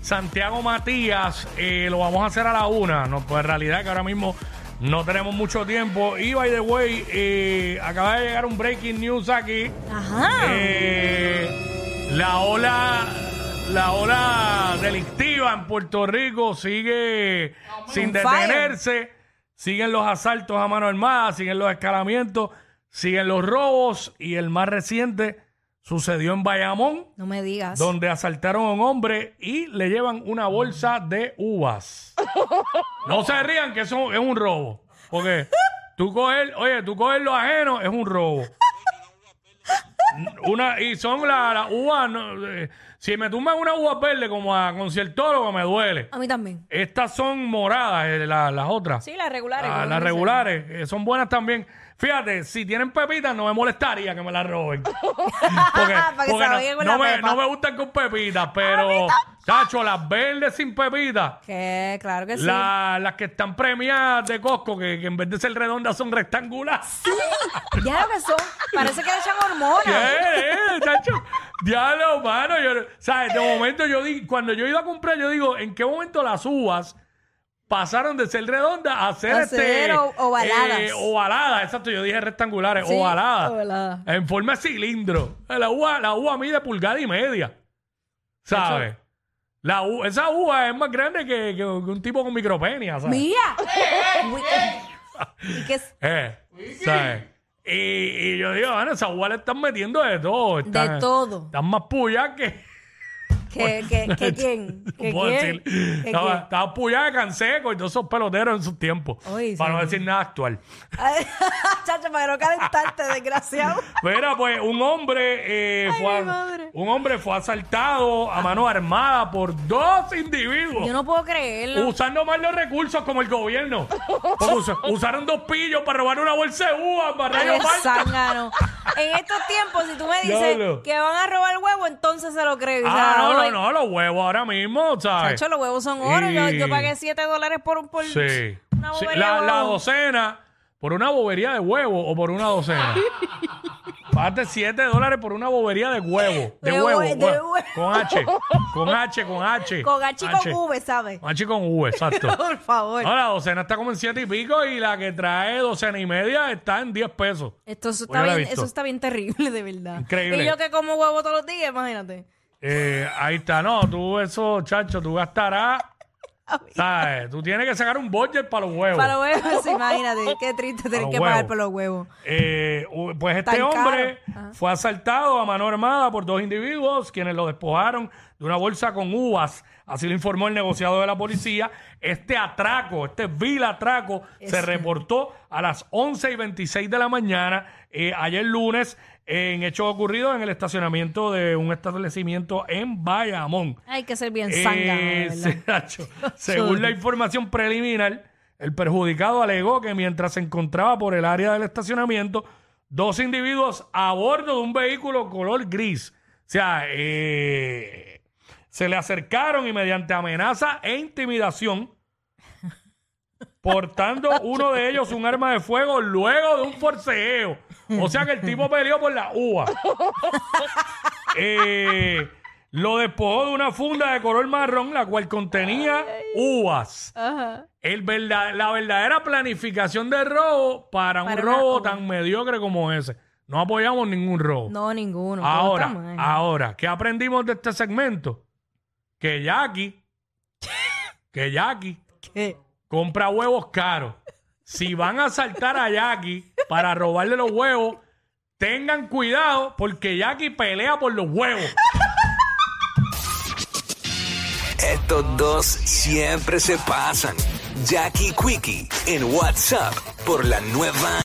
Santiago Matías. Eh, lo vamos a hacer a la una. No, pues en realidad que ahora mismo no tenemos mucho tiempo. Y by the way, eh, acaba de llegar un breaking news aquí. Ajá. Eh, la ola, la ola delictiva en Puerto Rico sigue sin detenerse. Siguen los asaltos a mano armada, siguen los escalamientos, siguen los robos y el más reciente sucedió en Bayamón, No me digas. donde asaltaron a un hombre y le llevan una bolsa de uvas. No se rían que eso es un robo, porque tú coger, oye, tú coger lo ajeno es un robo. Una, y son las las uvas, no, eh, si me tumban una uva verde como a conciertólogo me duele. A mí también. Estas son moradas, eh, la- las otras. Sí, las regulares. Ah, como las dicen. regulares eh, son buenas también. Fíjate, si tienen pepitas no me molestaría que me las roben. Porque, Para que porque se no, oiga con no la me, pepa. no me gustan con pepitas, pero, chacho, las verdes sin pepitas. Que claro que sí. la- las que están premiadas de Costco, que, que en vez de ser redondas son rectangulares. Ya lo que son. Parece que le echan hormonas. ¿Qué? Eh, chacho? Diablo, mano. Yo, ¿Sabes? De momento yo di, cuando yo iba a comprar, yo digo, ¿en qué momento las uvas pasaron de ser redondas a ser, A este, ser o- ovaladas. eh, ovaladas, exacto. Yo dije rectangulares, Sí, ovaladas. ovaladas. En forma de cilindro. La uva, la uva mide pulgada y media. ¿Sabes? La u- esa uva es más grande que, que- que un tipo con micropenia, ¿sabes? Uy, ¿Y qué es? Eh, ¿sabes? Y, y yo digo, bueno, esa uva le están metiendo de todo. Están, todo. Están más puyas que. ¿Qué, qué, qué quién? ¿Qué puedo quién? decir. ¿Qué Estaba, quién? estaba de Canseco y todos esos peloteros en sus tiempos. Uy, para no decir nada actual. Ay, Chacho, para no calentarte, desgraciado. Mira, pues un hombre, eh, Ay, fue, mi madre. un hombre fue asaltado a mano armada por dos individuos. Yo no puedo creerlo. Usando mal los recursos como el gobierno. Porque usaron dos pillos para robar una bolsa de uvas para Qué Rayo Malta. zángano. En estos tiempos, si tú me dices Diablo. que van a robar huevo, entonces se lo creo. O Ah, no, no, no, los huevos ahora mismo, ¿sabes? Chacho, los huevos son oro. Yo, Y- yo pagué 7 dólares por, por Sí. una Sí, bobería La, de la huevo. docena, por una bobería de huevo o por una docena. Pagaste 7 dólares por una bobería de huevo. De, De huevo. hue- de hue- hue- Con H. Con H, con H. Con H y con V, ¿sabes? Con H y con V, exacto. Por favor. No, la docena está como en 7 y pico y la que trae docena y media está en 10 pesos. Esto eso Pues está, yo la he bien, visto. eso está bien terrible, de verdad. Increíble. Y yo que como huevo todos los días, imagínate. Eh, ahí está, no, tú eso, chacho, tú gastarás, ¿sabes? Tú tienes que sacar un budget para los huevos. Para los huevos, imagínate. Qué triste tener que pagar por los huevos. Eh, pues este Tan hombre fue asaltado a mano armada por dos individuos quienes lo despojaron de una bolsa con uvas. Así lo informó el negociado de la policía. Este atraco, este vil atraco, se Eso. reportó a las 11 y 26 de la mañana, eh, ayer lunes, en hechos ocurridos en el estacionamiento de un establecimiento en Bayamón. Hay que ser bien Eh, se- según la información preliminar, el perjudicado alegó que mientras se encontraba por el área del estacionamiento, dos individuos a bordo de un vehículo color gris, o sea, eh, se le acercaron y mediante amenaza e intimidación, portando uno de ellos un arma de fuego luego de un forcejeo. O sea que el tipo peleó por la uva. Eh, lo despojó de una funda de color marrón, la cual contenía uvas. Ajá. El verda- la verdadera planificación de robo para, un una robo uva. tan mediocre como ese. No apoyamos ningún robo. No, ninguno. todo ahora, está mal. ahora, ¿qué aprendimos de este segmento? Que Jackie, que Jackie ¿Qué? Compra huevos caros. si van a asaltar a Jackie para robarle los huevos, tengan cuidado porque Jackie pelea por los huevos. Estos dos siempre se pasan. Jackie Quickie en WhatsApp por la nueva